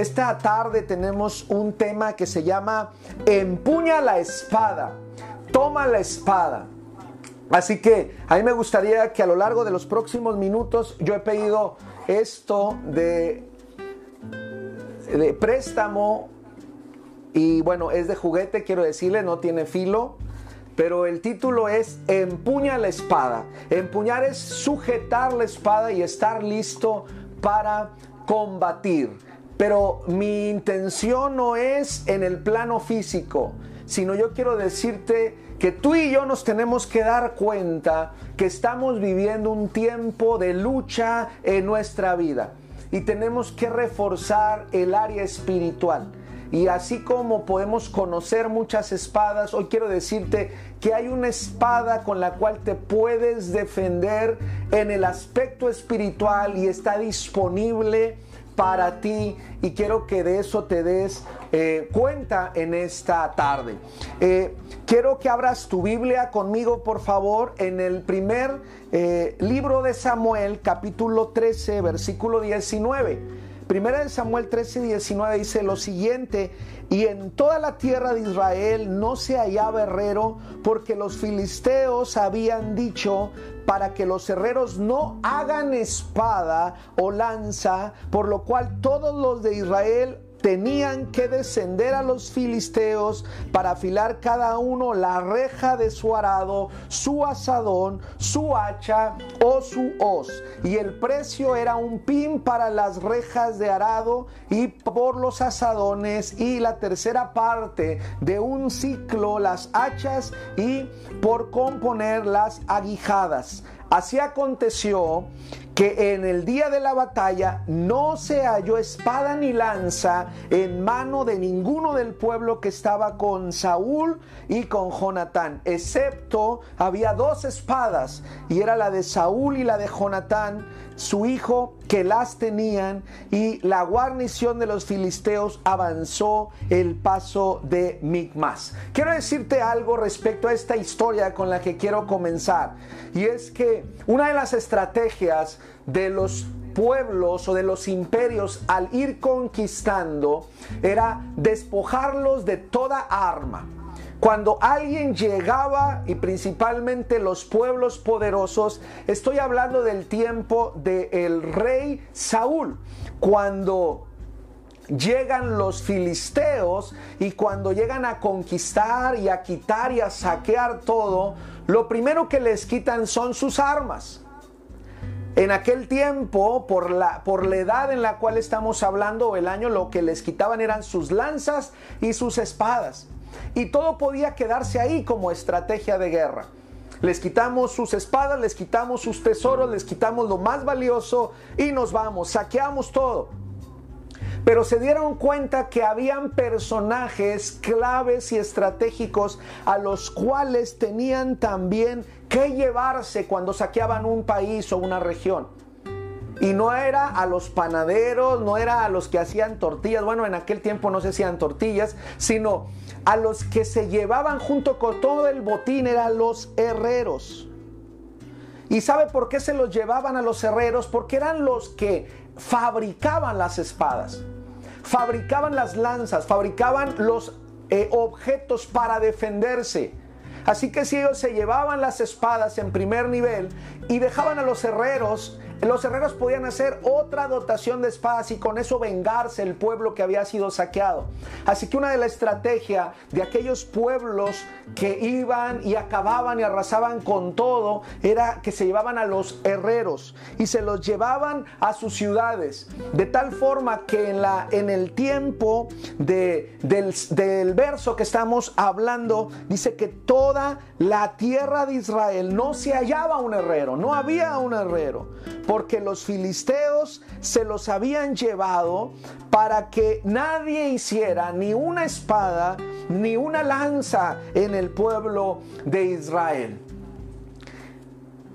esta tarde tenemos un tema que se llama Empuña la espada, toma la espada. Así que a mí me gustaría que a lo largo de los próximos minutos yo he pedido esto de, de préstamo y bueno, es de juguete, quiero decirle, no tiene filo. Pero el título es Empuña la espada. Empuñar es sujetar la espada y estar listo para combatir. Pero mi intención no es en el plano físico, sino yo quiero decirte que tú y yo nos tenemos que dar cuenta que estamos viviendo un tiempo de lucha en nuestra vida y tenemos que reforzar el área espiritual. Y así como podemos conocer muchas espadas, hoy quiero decirte que hay una espada con la cual te puedes defender en el aspecto espiritual y está disponible para ti y quiero que de eso te des eh, cuenta en esta tarde. Eh, quiero que abras tu Biblia conmigo, por favor, en el primer eh, libro de Samuel, capítulo 13, versículo 19. Primera de Samuel 13, 19 dice lo siguiente, y en toda la tierra de Israel no se hallaba herrero, porque los filisteos habían dicho para que los herreros no hagan espada o lanza, por lo cual todos los de Israel tenían que descender a los filisteos para afilar cada uno la reja de su arado, su asadón, su hacha o su hoz. Y el precio era un pin para las rejas de arado y por los asadones y la tercera parte de un ciclo las hachas y por componer las aguijadas. Así aconteció que en el día de la batalla no se halló espada ni lanza en mano de ninguno del pueblo que estaba con Saúl y con Jonatán, excepto había dos espadas, y era la de Saúl y la de Jonatán, su hijo, que las tenían, y la guarnición de los filisteos avanzó el paso de Micmas. Quiero decirte algo respecto a esta historia con la que quiero comenzar, y es que una de las estrategias de los pueblos o de los imperios al ir conquistando era despojarlos de toda arma. Cuando alguien llegaba, y principalmente los pueblos poderosos, estoy hablando del tiempo del rey Saúl, cuando llegan los filisteos y cuando llegan a conquistar y a quitar y a saquear todo, lo primero que les quitan son sus armas. En aquel tiempo, por la, por la edad en la cual estamos hablando, el año, lo que les quitaban eran sus lanzas y sus espadas. Y todo podía quedarse ahí como estrategia de guerra. Les quitamos sus espadas, les quitamos sus tesoros, les quitamos lo más valioso y nos vamos, saqueamos todo. Pero se dieron cuenta que habían personajes claves y estratégicos a los cuales tenían también que llevarse cuando saqueaban un país o una región. Y no era a los panaderos, no era a los que hacían tortillas, bueno, en aquel tiempo no se hacían tortillas, sino a los que se llevaban junto con todo el botín, eran los herreros. ¿Y sabe por qué se los llevaban a los herreros? Porque eran los que fabricaban las espadas, fabricaban las lanzas, fabricaban los eh, objetos para defenderse. Así que si ellos se llevaban las espadas en primer nivel y dejaban a los herreros los herreros podían hacer otra dotación de espadas y con eso vengarse el pueblo que había sido saqueado. Así que una de las estrategias de aquellos pueblos que iban y acababan y arrasaban con todo era que se llevaban a los herreros y se los llevaban a sus ciudades. De tal forma que en, la, en el tiempo de, del, del verso que estamos hablando, dice que toda la tierra de Israel no se hallaba un herrero, no había un herrero porque los filisteos se los habían llevado para que nadie hiciera ni una espada ni una lanza en el pueblo de Israel.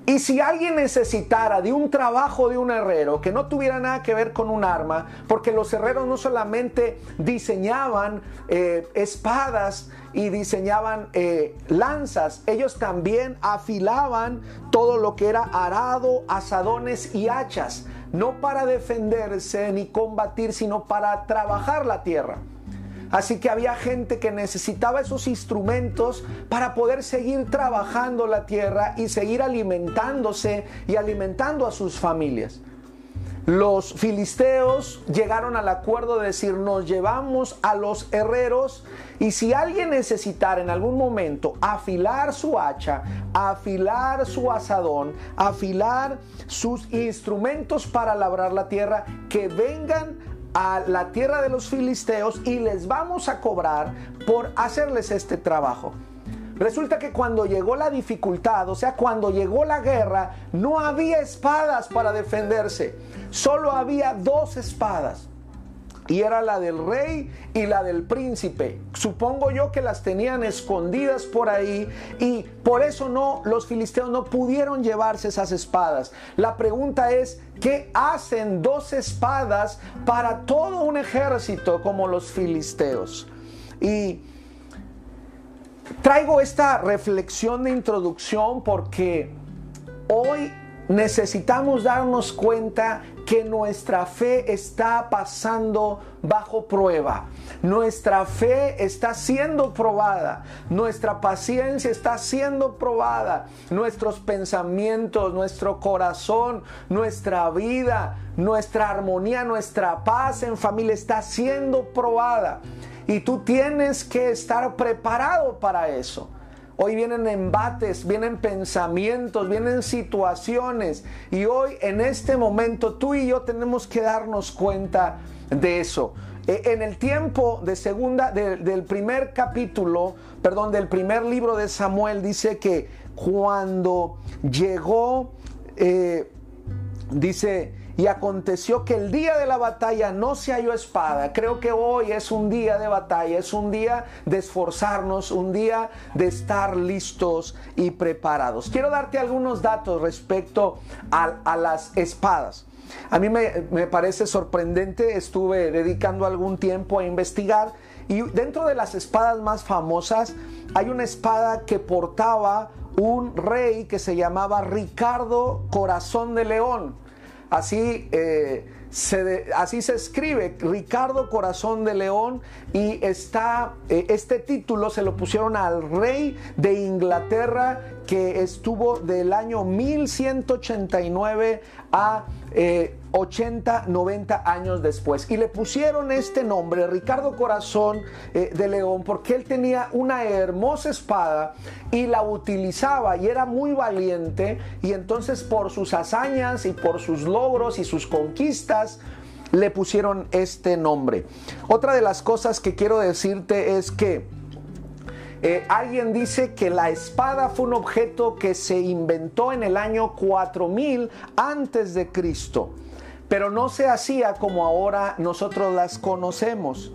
Y si alguien necesitara de un trabajo de un herrero que no tuviera nada que ver con un arma, porque los herreros no solamente diseñaban eh, espadas y diseñaban eh, lanzas, ellos también afilaban todo lo que era arado, asadones y hachas. no para defenderse ni combatir, sino para trabajar la tierra. Así que había gente que necesitaba esos instrumentos para poder seguir trabajando la tierra y seguir alimentándose y alimentando a sus familias. Los filisteos llegaron al acuerdo de decir, nos llevamos a los herreros y si alguien necesitara en algún momento afilar su hacha, afilar su asadón, afilar sus instrumentos para labrar la tierra, que vengan a la tierra de los filisteos y les vamos a cobrar por hacerles este trabajo. Resulta que cuando llegó la dificultad, o sea, cuando llegó la guerra, no había espadas para defenderse. Solo había dos espadas. Y era la del rey y la del príncipe. Supongo yo que las tenían escondidas por ahí y por eso no los filisteos no pudieron llevarse esas espadas. La pregunta es, ¿qué hacen dos espadas para todo un ejército como los filisteos? Y traigo esta reflexión de introducción porque hoy necesitamos darnos cuenta que nuestra fe está pasando bajo prueba. Nuestra fe está siendo probada. Nuestra paciencia está siendo probada. Nuestros pensamientos, nuestro corazón, nuestra vida, nuestra armonía, nuestra paz en familia está siendo probada. Y tú tienes que estar preparado para eso. Hoy vienen embates, vienen pensamientos, vienen situaciones. Y hoy en este momento tú y yo tenemos que darnos cuenta de eso. E, en el tiempo de segunda, del primer capítulo, perdón, del primer libro de Samuel, dice que cuando llegó, eh, dice, y aconteció que el día de la batalla no se halló espada. Creo que hoy es un día de batalla, es un día de esforzarnos, un día de estar listos y preparados. Quiero darte algunos datos respecto a, las espadas. A mí me, me parece sorprendente, estuve dedicando algún tiempo a investigar y dentro de las espadas más famosas hay una espada que portaba un rey que se llamaba Ricardo Corazón de León. Así, eh, se, así se escribe, Ricardo Corazón de León, y está, eh, este título se lo pusieron al rey de Inglaterra que estuvo del año 1189 a 80, eh, 90 años después. Y le pusieron este nombre, Ricardo Corazón eh, de León, porque él tenía una hermosa espada y la utilizaba y era muy valiente. Y entonces por sus hazañas y por sus logros y sus conquistas, le pusieron este nombre. Otra de las cosas que quiero decirte es que eh, alguien dice que la espada fue un objeto que se inventó en el año 4000 antes de Cristo, pero no se hacía como ahora nosotros las conocemos.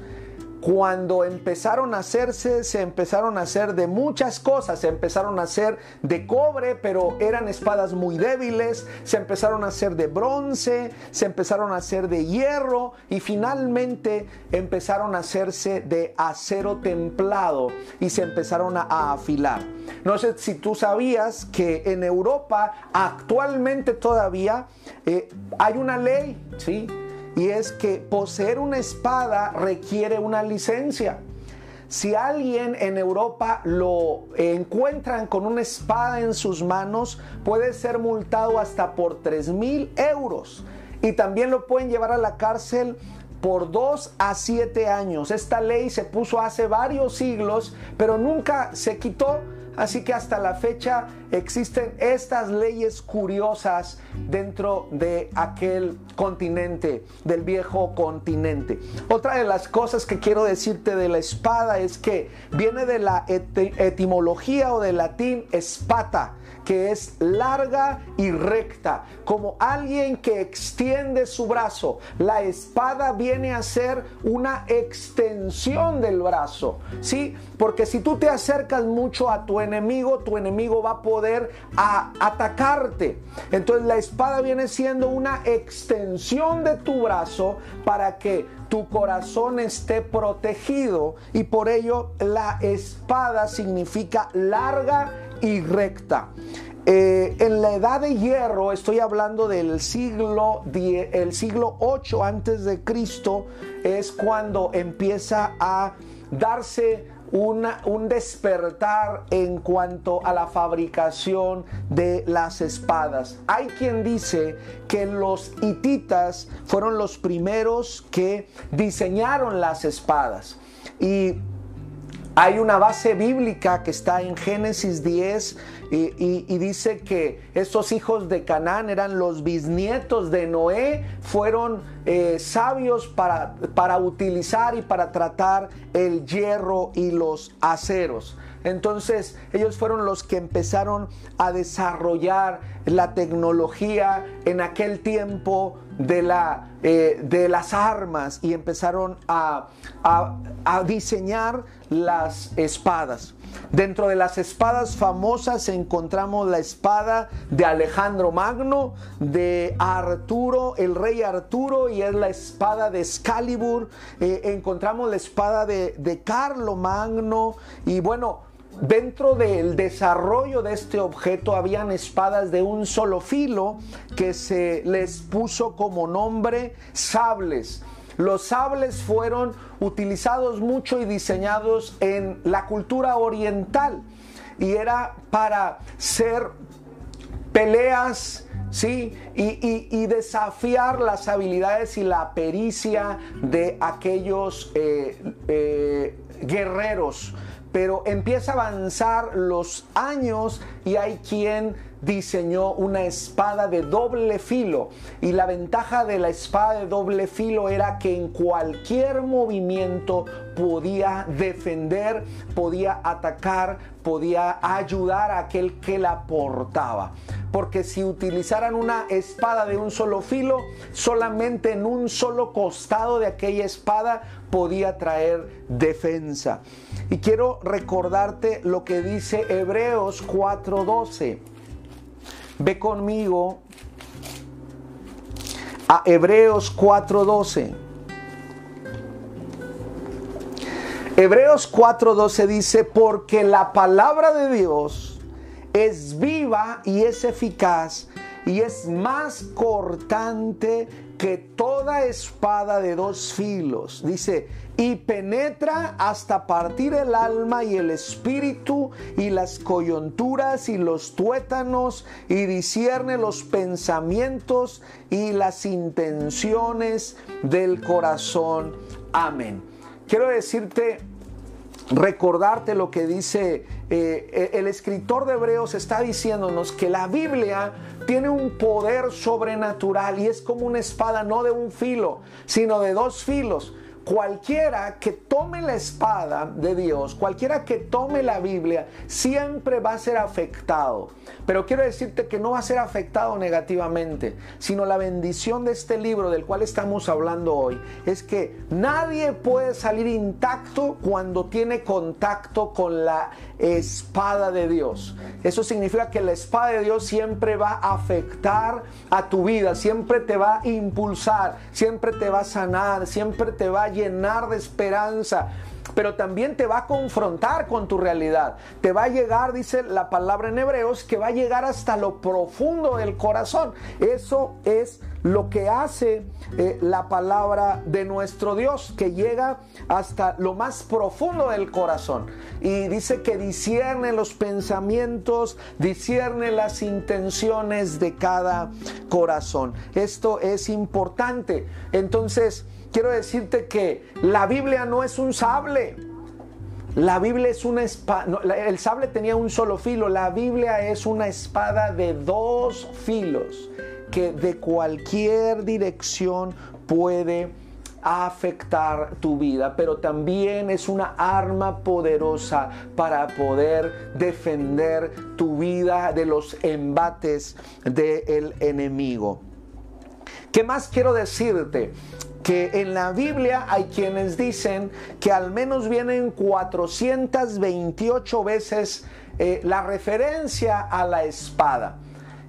Cuando empezaron a hacerse, se empezaron a hacer de muchas cosas. Se empezaron a hacer de cobre, pero eran espadas muy débiles. Se empezaron a hacer de bronce, se empezaron a hacer de hierro y finalmente empezaron a hacerse de acero templado y se empezaron a, afilar. No sé si tú sabías que en Europa actualmente todavía eh, hay una ley, ¿sí? Y es que poseer una espada requiere una licencia. Si alguien en Europa lo encuentran con una espada en sus manos, puede ser multado hasta por 3 mil euros. Y también lo pueden llevar a la cárcel por 2 a 7 años. Esta ley se puso hace varios siglos, pero nunca se quitó Así que hasta la fecha existen estas leyes curiosas dentro de aquel continente, del viejo continente. Otra de las cosas que quiero decirte de la espada es que viene de la etimología o del latín espata que es larga y recta, como alguien que extiende su brazo. La espada viene a ser una extensión del brazo, ¿sí? Porque si tú te acercas mucho a tu enemigo, tu enemigo va a poder atacarte. Entonces la espada viene siendo una extensión de tu brazo para que tu corazón esté protegido y por ello la espada significa larga y recta. eh, en la edad de hierro, estoy hablando del siglo, el siglo 8 antes de Cristo, es cuando empieza a darse un despertar en cuanto a la fabricación de las espadas. Hay quien dice que los hititas fueron los primeros que diseñaron las espadas. Y hay una base bíblica que está en Génesis 10 y, dice que estos hijos de Canaán eran los bisnietos de Noé, fueron eh, sabios para, para utilizar y para tratar el hierro y los aceros. Entonces ellos fueron los que empezaron a desarrollar la tecnología en aquel tiempo de, la, eh, de las armas y empezaron a, a diseñar las espadas. Dentro de las espadas famosas encontramos la espada de Alejandro Magno, de Arturo, el rey Arturo, y es la espada de Excalibur. Eh, encontramos la espada de, de Carlo Magno. Y bueno, Dentro del desarrollo de este objeto habían espadas de un solo filo que se les puso como nombre sables. Los sables fueron utilizados mucho y diseñados en la cultura oriental y era para ser peleas, ¿sí? Y, desafiar las habilidades y la pericia de aquellos eh, eh, guerreros. Pero empieza a avanzar los años y hay quien diseñó una espada de doble filo y la ventaja de la espada de doble filo era que en cualquier movimiento podía defender, podía atacar, podía ayudar a aquel que la portaba. Porque si utilizaran una espada de un solo filo, solamente en un solo costado de aquella espada podía traer defensa. Y quiero recordarte lo que dice Hebreos 4:12. Ve conmigo a Hebreos 4:12. Hebreos 4:12 dice, porque la palabra de Dios es viva y es eficaz y es más cortante que toda espada de dos filos. Dice, y penetra hasta partir el alma y el espíritu y las coyunturas y los tuétanos y discierne los pensamientos y las intenciones del corazón. Amén. Quiero decirte recordarte lo que dice eh, el escritor de Hebreos, está diciéndonos que la Biblia tiene un poder sobrenatural y es como una espada no de un filo, sino de dos filos cualquiera que tome la espada de Dios, cualquiera que tome la Biblia, siempre va a ser afectado. Pero quiero decirte que no va a ser afectado negativamente, sino la bendición de este libro del cual estamos hablando hoy es que nadie puede salir intacto cuando tiene contacto con la espada de Dios. Eso significa que la espada de Dios siempre va a afectar a tu vida, siempre te va a impulsar, siempre te va a sanar, siempre te va a llenar de esperanza pero también te va a confrontar con tu realidad. Te va a llegar, dice la palabra en hebreos, que va a llegar hasta lo profundo del corazón. Eso es lo que hace eh, la palabra de nuestro Dios, que llega hasta lo más profundo del corazón. Y dice que discierne los pensamientos, discierne las intenciones de cada corazón. Esto es importante. Entonces, quiero decirte que la Biblia no es un sable. La Biblia es una espada, el sable tenía un solo filo, la Biblia es una espada de dos filos que de cualquier dirección puede afectar tu vida, pero también es una arma poderosa para poder defender tu vida de los embates del enemigo. ¿Qué más quiero decirte? que en la Biblia hay quienes dicen que al menos vienen 428 veces eh, la referencia a la espada.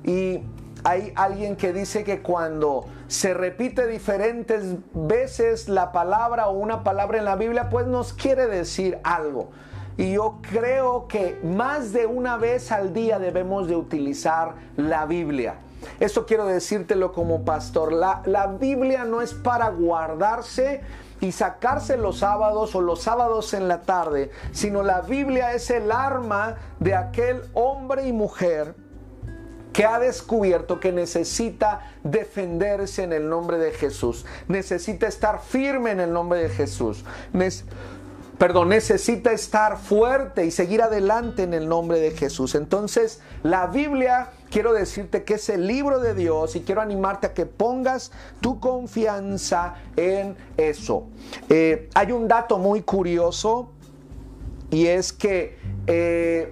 Y hay alguien que dice que cuando se repite diferentes veces la palabra o una palabra en la Biblia, pues nos quiere decir algo. y yo creo que más de una vez al día debemos de utilizar la Biblia. Esto quiero decírtelo como pastor. La, la Biblia no es para guardarse y sacarse los sábados o los sábados en la tarde, sino la Biblia es el arma de aquel hombre y mujer que ha descubierto que necesita defenderse en el nombre de Jesús, necesita estar firme en el nombre de Jesús. perdón, necesita estar fuerte y seguir adelante en el nombre de Jesús. Entonces, la Biblia, quiero decirte que es el libro de Dios y quiero animarte a que pongas tu confianza en eso. Eh, hay un dato muy curioso y es que eh,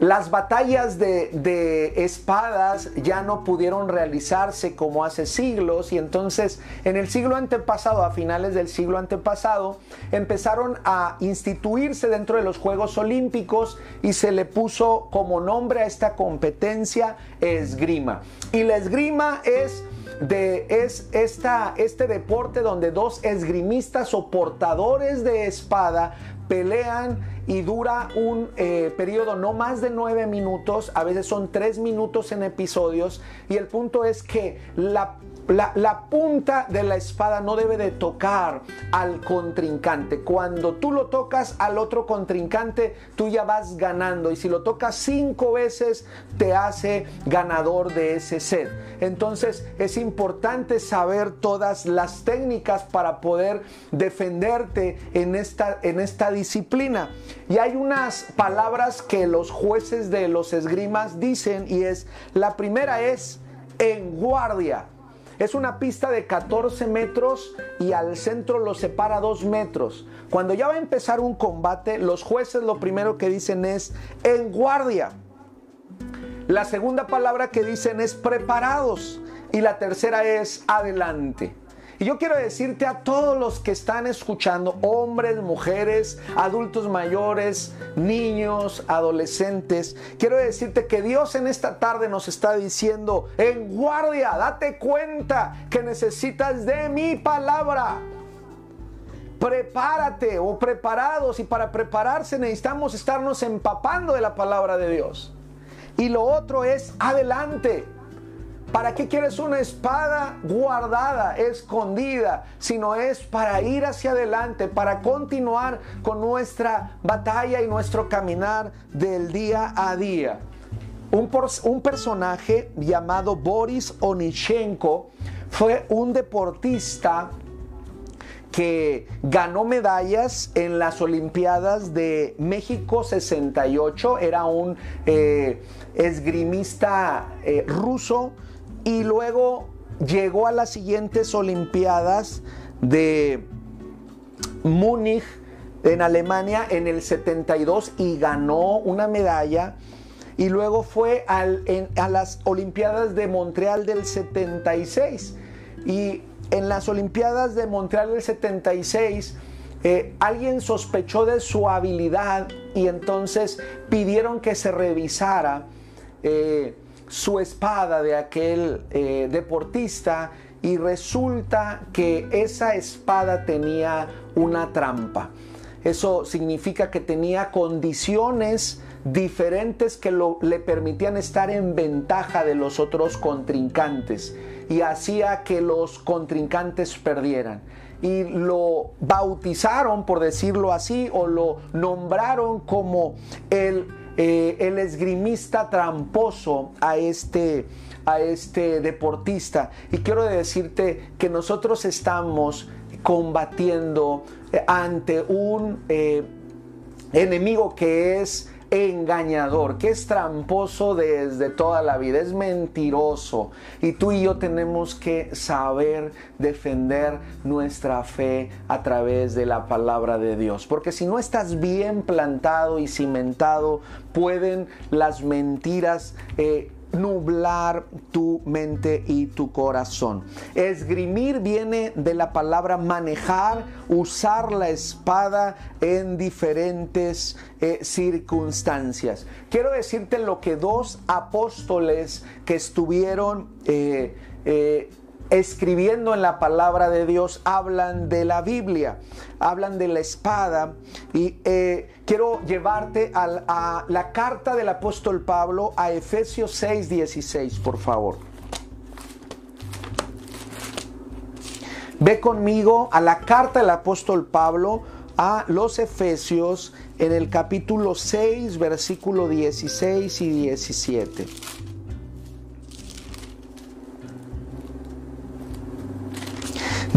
las batallas de, espadas ya no pudieron realizarse como hace siglos y entonces en el siglo antepasado, a finales del siglo antepasado, empezaron a instituirse dentro de los Juegos Olímpicos y se le puso como nombre a esta competencia esgrima. Y la esgrima es de es esta, este deporte donde dos esgrimistas o portadores de espada pelean y dura un eh, periodo no más de nueve minutos, a veces son tres minutos en episodios y el punto es que la la, punta de la espada no debe de tocar al contrincante. Cuando tú lo tocas al otro contrincante, tú ya vas ganando. Y si lo tocas cinco veces, te hace ganador de ese set. Entonces es importante saber todas las técnicas para poder defenderte en esta, en esta disciplina. Y hay unas palabras que los jueces de los esgrimas dicen y es, la primera es en guardia. Es una pista de 14 metros y al centro lo separa 2 metros. Cuando ya va a empezar un combate, los jueces lo primero que dicen es en guardia. La segunda palabra que dicen es preparados. Y la tercera es adelante. Y yo quiero decirte a todos los que están escuchando, hombres, mujeres, adultos mayores, niños, adolescentes, quiero decirte que Dios en esta tarde nos está diciendo, en guardia, date cuenta que necesitas de mi palabra. Prepárate o preparados y para prepararse necesitamos estarnos empapando de la palabra de Dios. Y lo otro es adelante. ¿Para qué quieres una espada guardada, escondida? Sino es para ir hacia adelante, para continuar con nuestra batalla y nuestro caminar del día a día. Un, personaje llamado Boris Onichenko fue un deportista que ganó medallas en las Olimpiadas de México 68, era un eh, esgrimista eh, ruso y luego llegó a las siguientes Olimpiadas de Múnich en Alemania en el 72 y ganó una medalla. Y luego fue a las Olimpiadas de Montreal del 76. Y en las Olimpiadas de Montreal del 76, eh, alguien sospechó de su habilidad y entonces pidieron que se revisara. Eh, su espada de aquel eh, deportista y resulta que esa espada tenía una trampa. Eso significa que tenía condiciones diferentes que le permitían estar en ventaja de los otros contrincantes y hacía que los contrincantes perdieran. Y lo bautizaron, por decirlo así, o lo nombraron como el eh, el esgrimista tramposo a este, a este deportista. Y quiero decirte que nosotros estamos combatiendo ante un eh, enemigo que es engañador, que es tramposo desde toda la vida, es mentiroso. Y tú y yo tenemos que saber defender nuestra fe a través de la palabra de Dios. Porque si no estás bien plantado y cimentado, pueden las mentiras... Eh, nublar tu mente y tu corazón. Esgrimir viene de la palabra manejar, usar la espada en diferentes eh, circunstancias. Quiero decirte lo que dos apóstoles que estuvieron eh, eh, escribiendo en la palabra de Dios hablan de la Biblia, hablan de la espada y eh, quiero llevarte a, la carta del apóstol Pablo a Efesios 6, 16, por favor. Ve conmigo a la carta del apóstol Pablo a los Efesios en el capítulo 6, versículo 16 y 17.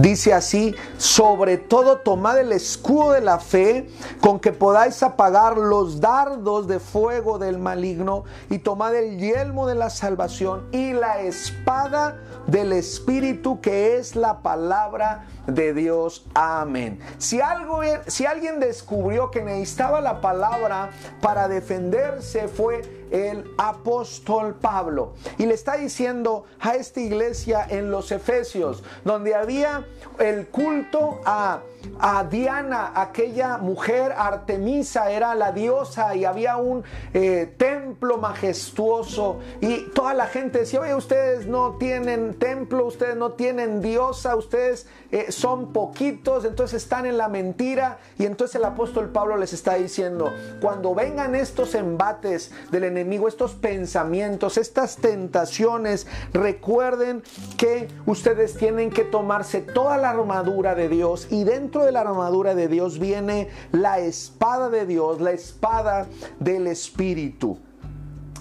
Dice así, sobre todo tomad el escudo de la fe con que podáis apagar los dardos de fuego del maligno y tomad el yelmo de la salvación y la espada del Espíritu que es la palabra de Dios. Amén. Si, algo, si alguien descubrió que necesitaba la palabra para defenderse fue el apóstol Pablo. Y le está diciendo a esta iglesia en los Efesios, donde había el culto a a Diana, aquella mujer Artemisa, era la diosa y había un eh, templo majestuoso. Y toda la gente decía, oye, ustedes no tienen templo, ustedes no tienen diosa, ustedes eh, son poquitos, entonces están en la mentira y entonces el apóstol Pablo les está diciendo, cuando vengan estos embates del enemigo, estos pensamientos, estas tentaciones, recuerden que ustedes tienen que tomarse toda la armadura de Dios y dentro de la armadura de Dios viene la espada de Dios, la espada del Espíritu.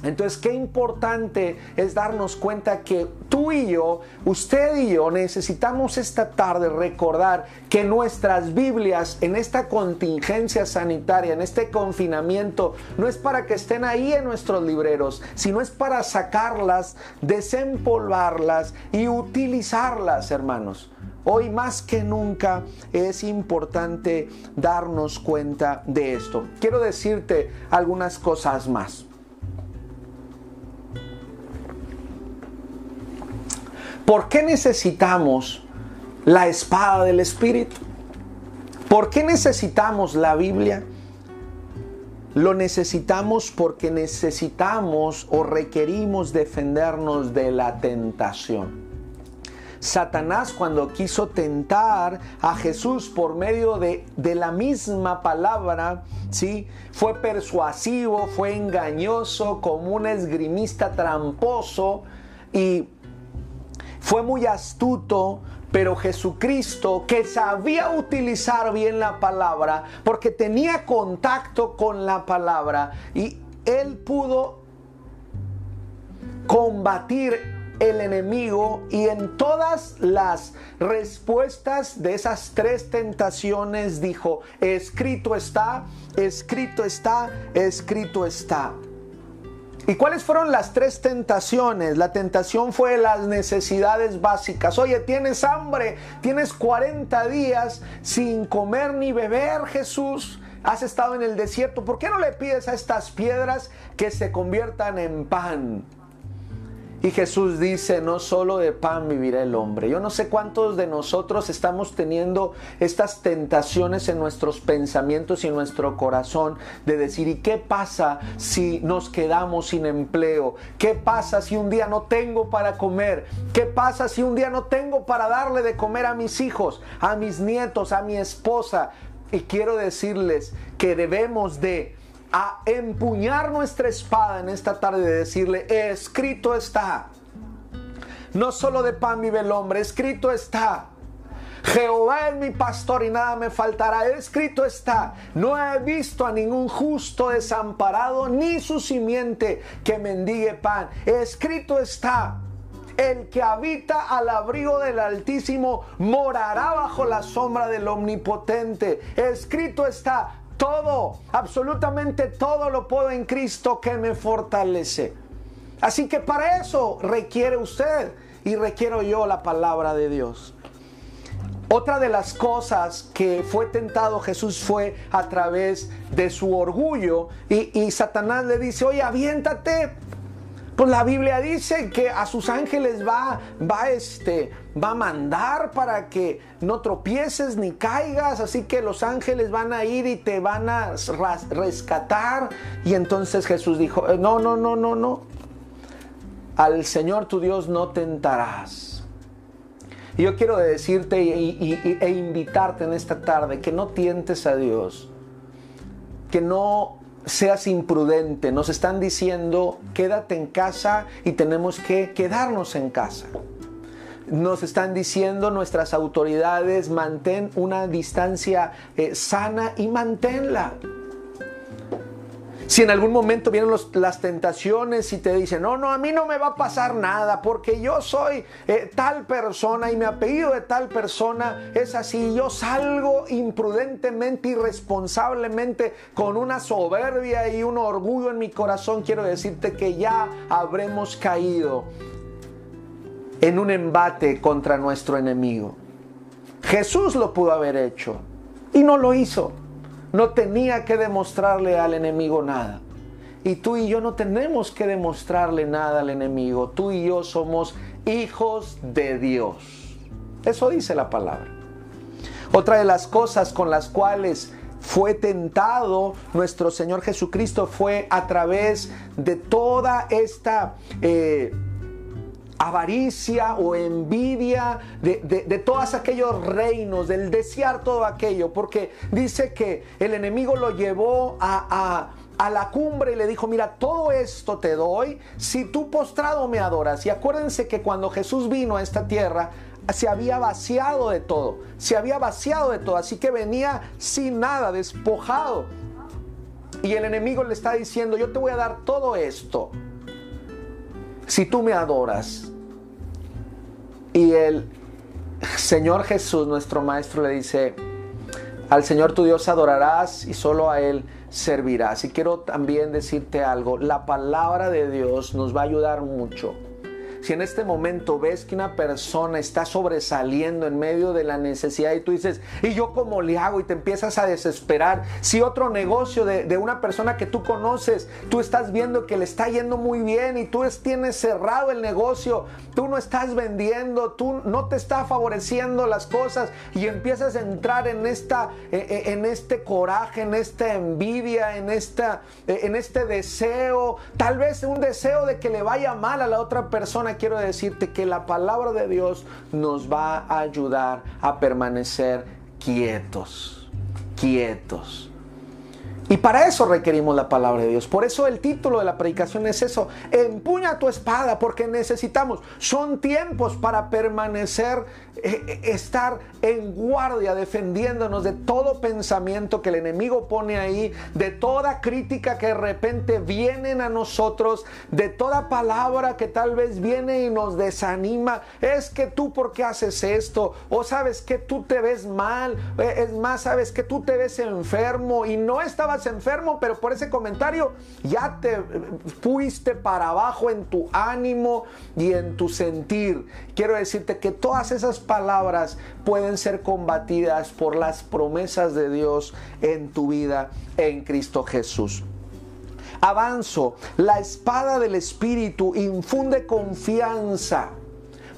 Entonces, qué importante es darnos cuenta que tú y yo, usted y yo, necesitamos esta tarde recordar que nuestras Biblias en esta contingencia sanitaria, en este confinamiento, no es para que estén ahí en nuestros libreros, sino es para sacarlas, desempolvarlas y utilizarlas, hermanos. Hoy más que nunca es importante darnos cuenta de esto. Quiero decirte algunas cosas más. ¿Por qué necesitamos la espada del Espíritu? ¿Por qué necesitamos la Biblia? Lo necesitamos porque necesitamos o requerimos defendernos de la tentación. Satanás cuando quiso tentar a Jesús por medio de, de la misma palabra, ¿sí? fue persuasivo, fue engañoso, como un esgrimista tramposo y fue muy astuto, pero Jesucristo, que sabía utilizar bien la palabra, porque tenía contacto con la palabra, y él pudo combatir el enemigo y en todas las respuestas de esas tres tentaciones dijo, escrito está, escrito está, escrito está. ¿Y cuáles fueron las tres tentaciones? La tentación fue las necesidades básicas. Oye, tienes hambre, tienes 40 días sin comer ni beber, Jesús. Has estado en el desierto. ¿Por qué no le pides a estas piedras que se conviertan en pan? Y Jesús dice, no solo de pan vivirá el hombre. Yo no sé cuántos de nosotros estamos teniendo estas tentaciones en nuestros pensamientos y en nuestro corazón de decir, ¿y qué pasa si nos quedamos sin empleo? ¿Qué pasa si un día no tengo para comer? ¿Qué pasa si un día no tengo para darle de comer a mis hijos, a mis nietos, a mi esposa? Y quiero decirles que debemos de a empuñar nuestra espada en esta tarde de decirle, escrito está. No solo de pan vive el hombre, escrito está. Jehová es mi pastor y nada me faltará. Escrito está, no he visto a ningún justo desamparado, ni su simiente que mendigue pan. Escrito está, el que habita al abrigo del Altísimo morará bajo la sombra del Omnipotente. Escrito está, todo, absolutamente todo lo puedo en Cristo que me fortalece. Así que para eso requiere usted y requiero yo la palabra de Dios. Otra de las cosas que fue tentado Jesús fue a través de su orgullo y, y Satanás le dice, oye, aviéntate, pues la Biblia dice que a sus ángeles va, va, este, va a mandar para que no tropieces ni caigas, así que los ángeles van a ir y te van a rescatar. Y entonces Jesús dijo, eh, no, no, no, no, no. Al Señor tu Dios no tentarás. Y yo quiero decirte e invitarte en esta tarde que no tientes a Dios, que no seas imprudente. Nos están diciendo, quédate en casa y tenemos que quedarnos en casa. Nos están diciendo nuestras autoridades, mantén una distancia eh, sana y manténla. Si en algún momento vienen las tentaciones y te dicen, no, no, a mí no me va a pasar nada porque yo soy eh, tal persona y mi apellido de tal persona es así, yo salgo imprudentemente, irresponsablemente, con una soberbia y un orgullo en mi corazón, quiero decirte que ya habremos caído en un embate contra nuestro enemigo. Jesús lo pudo haber hecho y no lo hizo no tenía que demostrarle al enemigo nada. Y tú y yo no tenemos que demostrarle nada al enemigo. Tú y yo somos hijos de Dios. Eso dice la palabra. Otra de las cosas con las cuales fue tentado nuestro Señor Jesucristo fue a través de toda esta... Eh, avaricia o envidia de, todos aquellos reinos, del desear todo aquello, porque dice que el enemigo lo llevó a, a la cumbre y le dijo, mira, todo esto te doy si tú postrado me adoras. Y acuérdense que cuando Jesús vino a esta tierra, se había vaciado de todo, se había vaciado de todo, así que venía sin nada, despojado. Y el enemigo le está diciendo, yo te voy a dar todo esto si tú me adoras. Y el Señor Jesús, nuestro Maestro, le dice, al Señor tu Dios adorarás y solo a Él servirás. Y quiero también decirte algo, la palabra de Dios nos va a ayudar mucho si en este momento ves que una persona está sobresaliendo en medio de la necesidad y tú dices, ¿y yo cómo le hago? Y te empiezas a desesperar. Si otro negocio de, una persona que tú conoces, tú estás viendo que le está yendo muy bien y tú tienes cerrado el negocio, tú no estás vendiendo, tú no te está favoreciendo las cosas y empiezas a entrar en, esta, e, e, en este coraje, en esta envidia, en, esta, e, en este deseo, tal vez un deseo de que le vaya mal a la otra persona quiero decirte que la palabra de Dios nos va a ayudar a permanecer quietos, quietos. Y para eso requerimos la palabra de Dios. Por eso el título de la predicación es eso. Empuña tu espada porque necesitamos. Son tiempos para permanecer, eh, eh, estar en guardia, defendiéndonos de todo pensamiento que el enemigo pone ahí, de toda crítica que de repente vienen a nosotros, de toda palabra que tal vez viene y nos desanima. Es que tú, ¿por qué haces esto? O sabes que tú te ves mal. Eh, es más, sabes que tú te ves enfermo y no estabas enfermo, pero por ese comentario ya te fuiste para abajo en tu ánimo y en tu sentir. Quiero decirte que todas esas palabras pueden ser combatidas por las promesas de Dios en tu vida en Cristo Jesús. Avanzo, la espada del Espíritu infunde confianza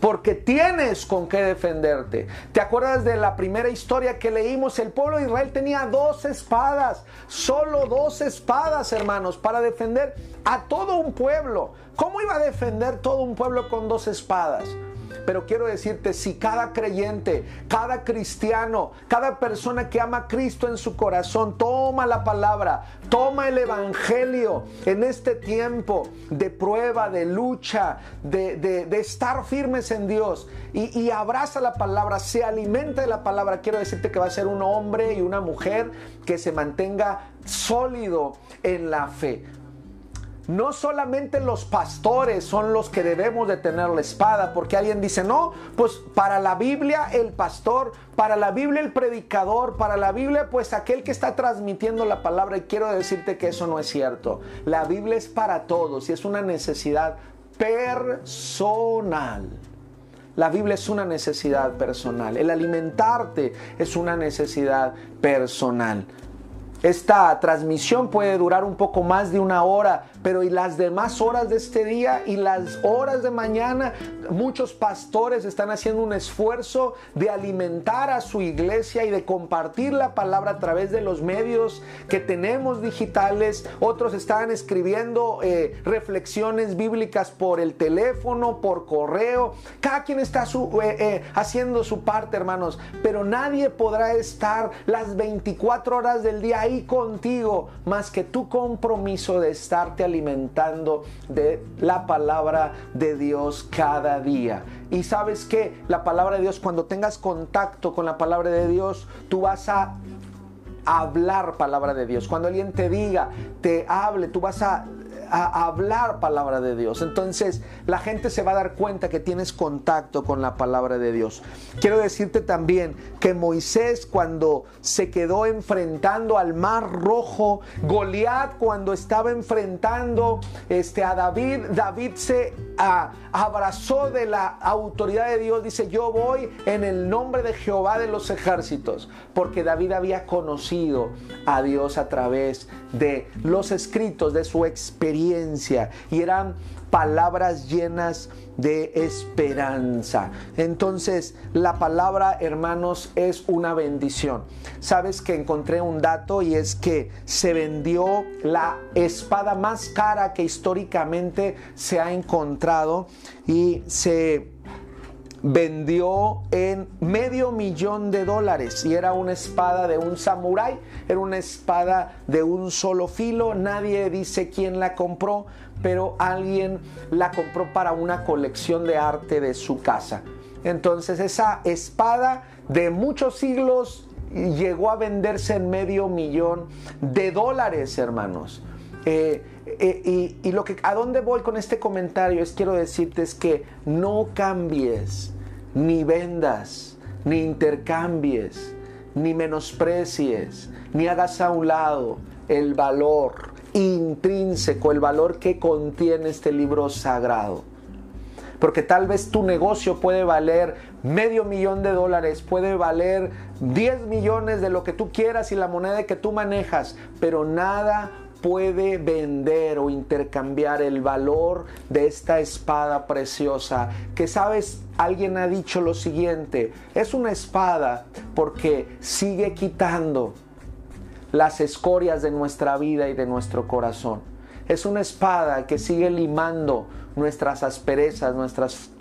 porque tienes con qué defenderte. ¿Te acuerdas de la primera historia que leímos? El pueblo de Israel tenía dos espadas, solo dos espadas, hermanos, para defender a todo un pueblo. ¿Cómo iba a defender todo un pueblo con dos espadas? Pero quiero decirte, si cada creyente, cada cristiano, cada persona que ama a Cristo en su corazón, toma la palabra, toma el Evangelio en este tiempo de prueba, de lucha, de, estar firmes en Dios y, y abraza la palabra, se alimenta de la palabra, quiero decirte que va a ser un hombre y una mujer que se mantenga sólido en la fe. No solamente los pastores son los que debemos de tener la espada, porque alguien dice, no, pues para la Biblia el pastor, para la Biblia el predicador, para la Biblia pues aquel que está transmitiendo la palabra, y quiero decirte que eso no es cierto. La Biblia es para todos y es una necesidad personal. La Biblia es una necesidad personal. El alimentarte es una necesidad personal. Esta transmisión puede durar un poco más de una hora, pero y las demás horas de este día y las horas de mañana, muchos pastores están haciendo un esfuerzo de alimentar a su iglesia y de compartir la palabra a través de los medios que tenemos digitales. Otros están escribiendo eh, reflexiones bíblicas por el teléfono, por correo. Cada quien está eh, eh, haciendo su parte, hermanos, pero nadie podrá estar las 24 horas del día ahí contigo más que tu compromiso de estarte alimentando de la palabra de Dios cada día. Y sabes que la palabra de Dios, cuando tengas contacto con la palabra de Dios, tú vas a hablar palabra de Dios. Cuando alguien te diga, te hable, tú vas a a hablar palabra de Dios. Entonces la gente se va a dar cuenta que tienes contacto con la palabra de Dios. Quiero decirte también que Moisés cuando se quedó enfrentando al mar rojo, Goliat cuando estaba enfrentando este, a David, David se abrazó de la autoridad de Dios, dice, yo voy en el nombre de Jehová de los ejércitos, porque David había conocido a Dios a través de los escritos, de su experiencia, y eran palabras llenas de esperanza. Entonces, la palabra, hermanos, es una bendición. Sabes que encontré un dato y es que se vendió la espada más cara que históricamente se ha encontrado y se vendió en medio millón de dólares y era una espada de un samurái, era una espada de un solo filo, nadie dice quién la compró, pero alguien la compró para una colección de arte de su casa. Entonces esa espada de muchos siglos llegó a venderse en medio millón de dólares, hermanos. Eh, eh, y, lo que a dónde voy con este comentario es quiero decirte es que no cambies ni vendas, ni intercambies, ni menosprecies, ni hagas a un lado el valor intrínseco, el valor que contiene este libro sagrado. Porque tal vez tu negocio puede valer medio millón de dólares, puede valer 10 millones de lo que tú quieras y la moneda que tú manejas, pero nada puede vender o intercambiar el valor de esta espada preciosa. Que sabes, alguien ha dicho lo siguiente, es una espada porque sigue quitando las escorias de nuestra vida y de nuestro corazón. Es una espada que sigue limando nuestras asperezas,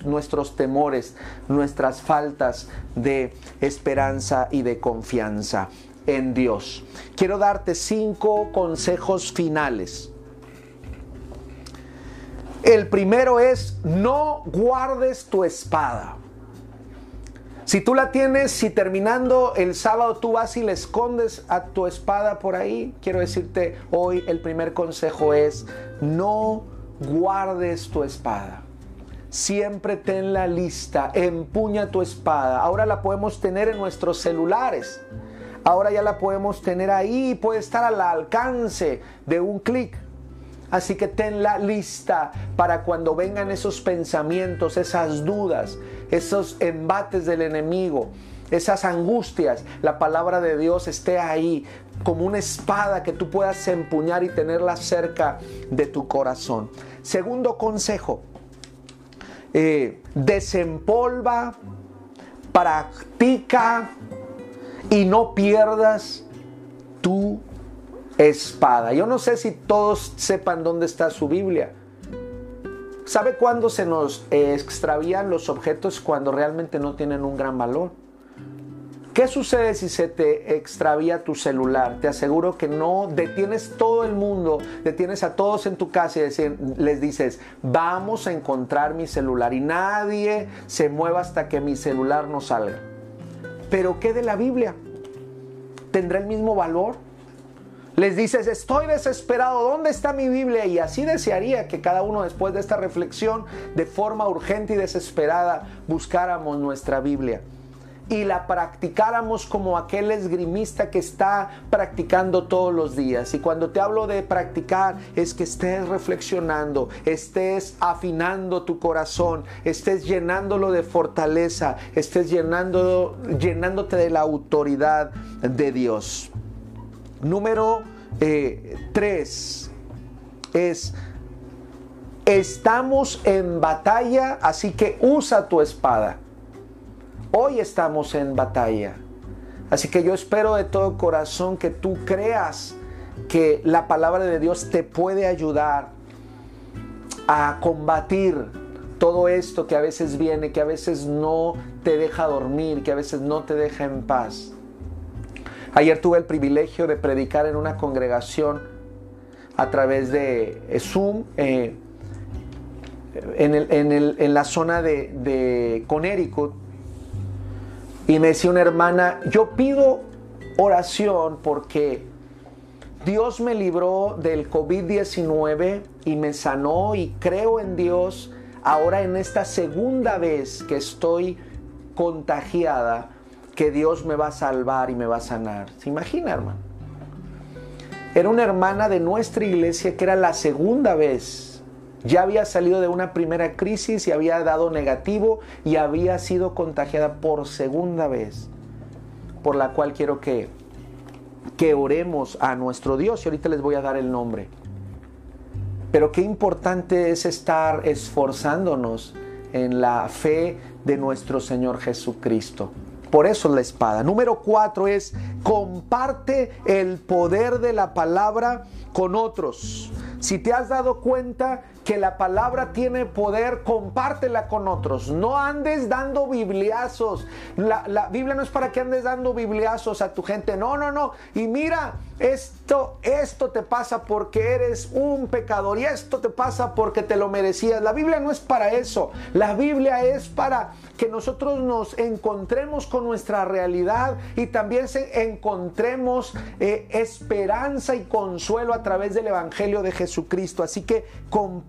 nuestros temores, nuestras faltas de esperanza y de confianza en Dios. Quiero darte cinco consejos finales. El primero es, no guardes tu espada. Si tú la tienes, si terminando el sábado tú vas y le escondes a tu espada por ahí, quiero decirte hoy el primer consejo es, no guardes tu espada. Siempre ten la lista, empuña tu espada. Ahora la podemos tener en nuestros celulares. Ahora ya la podemos tener ahí, puede estar al alcance de un clic. Así que tenla lista para cuando vengan esos pensamientos, esas dudas, esos embates del enemigo, esas angustias, la palabra de Dios esté ahí como una espada que tú puedas empuñar y tenerla cerca de tu corazón. Segundo consejo, eh, desempolva, practica y no pierdas tu espada. Yo no sé si todos sepan dónde está su Biblia. ¿Sabe cuándo se nos extravían los objetos cuando realmente no tienen un gran valor? ¿Qué sucede si se te extravía tu celular? Te aseguro que no detienes todo el mundo, detienes a todos en tu casa y les dices, vamos a encontrar mi celular y nadie se mueva hasta que mi celular no salga. Pero ¿qué de la Biblia? ¿Tendrá el mismo valor? Les dices, estoy desesperado, ¿dónde está mi Biblia? Y así desearía que cada uno después de esta reflexión, de forma urgente y desesperada, buscáramos nuestra Biblia y la practicáramos como aquel esgrimista que está practicando todos los días. Y cuando te hablo de practicar es que estés reflexionando, estés afinando tu corazón, estés llenándolo de fortaleza, estés llenando, llenándote de la autoridad de Dios. número eh, tres es, estamos en batalla, así que usa tu espada. Hoy estamos en batalla. Así que yo espero de todo corazón que tú creas que la palabra de Dios te puede ayudar a combatir todo esto que a veces viene, que a veces no te deja dormir, que a veces no te deja en paz. Ayer tuve el privilegio de predicar en una congregación a través de Zoom eh, en, la zona de, de Connecticut. Y me decía una hermana, yo pido oración porque Dios me libró del COVID-19 y me sanó y creo en Dios ahora en esta segunda vez que estoy contagiada, que Dios me va a salvar y me va a sanar. ¿Se imagina, hermano? Era una hermana de nuestra iglesia que era la segunda vez. Ya había salido de una primera crisis y había dado negativo y había sido contagiada por segunda vez. Por la cual quiero que que oremos a nuestro Dios y ahorita les voy a dar el nombre. Pero qué importante es estar esforzándonos en la fe de nuestro Señor Jesucristo. Por eso la espada. Número cuatro es comparte el poder de la palabra con otros. Si te has dado cuenta que la palabra tiene poder, compártela con otros. No andes dando bibliazos. La, la, Biblia no es para que andes dando bibliazos a tu gente. No, no, no. Y mira, esto, esto te pasa porque eres un pecador y esto te pasa porque te lo merecías. La Biblia no es para eso. La Biblia es para que nosotros nos encontremos con nuestra realidad y también encontremos eh, esperanza y consuelo a través del Evangelio de Jesucristo. Así que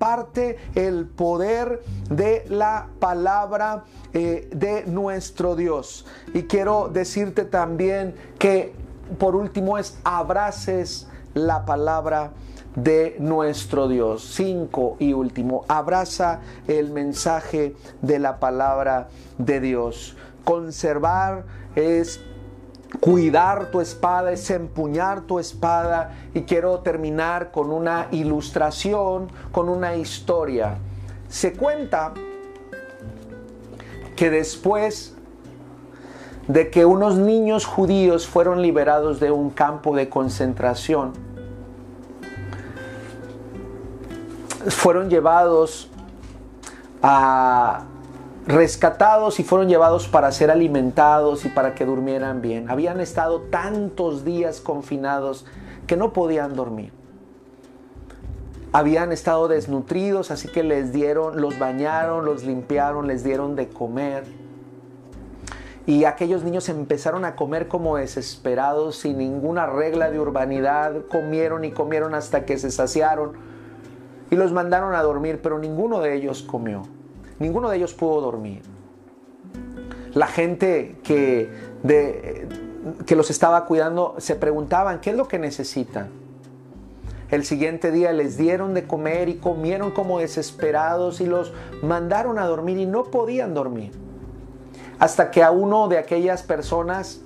comparte el poder de la palabra eh, de nuestro Dios. Y quiero decirte también que por último es abraces la palabra de nuestro Dios. Cinco y último, abraza el mensaje de la palabra de Dios. Conservar es cuidar tu espada, es empuñar tu espada. Y quiero terminar con una ilustración, con una historia. Se cuenta que después de que unos niños judíos fueron liberados de un campo de concentración. Fueron llevados a rescatados y fueron llevados para ser alimentados y para que durmieran bien. Habían estado tantos días confinados que no podían dormir. Habían estado desnutridos, así que les dieron, los bañaron, los limpiaron, les dieron de comer y aquellos niños empezaron a comer como desesperados, sin ninguna regla de urbanidad, comieron y comieron hasta que se saciaron y los mandaron a dormir, pero ninguno de ellos comió, ninguno de ellos pudo dormir. La gente que, de, que los estaba cuidando se preguntaban, ¿qué es lo que necesitan? El siguiente día les dieron de comer y comieron como desesperados y los mandaron a dormir y no podían dormir. Hasta que a uno de aquellas personas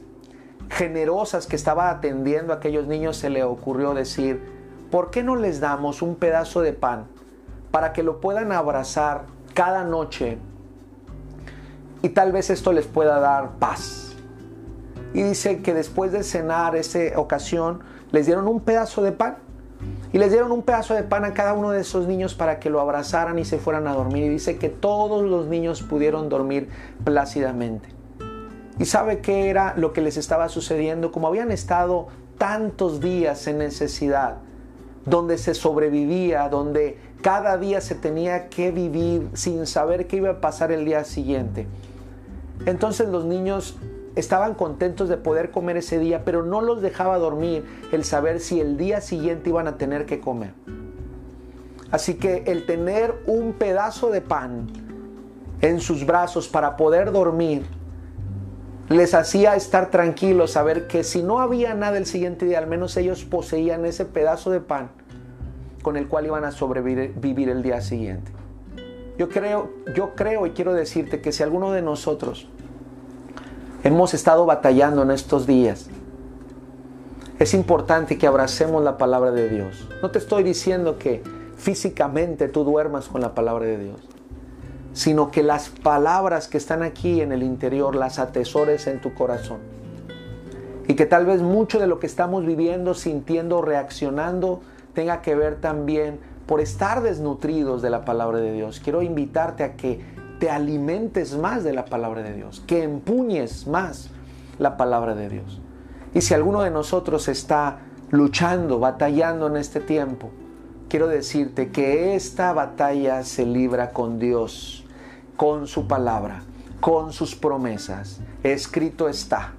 generosas que estaba atendiendo a aquellos niños se le ocurrió decir, ¿por qué no les damos un pedazo de pan para que lo puedan abrazar cada noche y tal vez esto les pueda dar paz? Y dice que después de cenar esa ocasión les dieron un pedazo de pan y les dieron un pedazo de pan a cada uno de esos niños para que lo abrazaran y se fueran a dormir. Y dice que todos los niños pudieron dormir plácidamente. ¿Y sabe qué era lo que les estaba sucediendo? Como habían estado tantos días en necesidad, donde se sobrevivía, donde cada día se tenía que vivir sin saber qué iba a pasar el día siguiente. Entonces los niños estaban contentos de poder comer ese día, pero no los dejaba dormir el saber si el día siguiente iban a tener que comer. Así que el tener un pedazo de pan en sus brazos para poder dormir les hacía estar tranquilos, saber que si no había nada el siguiente día, al menos ellos poseían ese pedazo de pan con el cual iban a sobrevivir el día siguiente. Yo creo, yo creo y quiero decirte que si alguno de nosotros hemos estado batallando en estos días. es importante que abracemos la palabra de Dios. No te estoy diciendo que físicamente tú duermas con la palabra de Dios, sino que las palabras que están aquí en el interior las atesores en tu corazón. Y que tal vez mucho de lo que estamos viviendo, sintiendo, reaccionando, tenga que ver también por estar desnutridos de la palabra de Dios. Quiero invitarte a que te alimentes más de la palabra de Dios, que empuñes más la palabra de Dios. Y si alguno de nosotros está luchando, batallando en este tiempo, quiero decirte que esta batalla se libra con Dios, con su palabra, con sus promesas. Escrito está.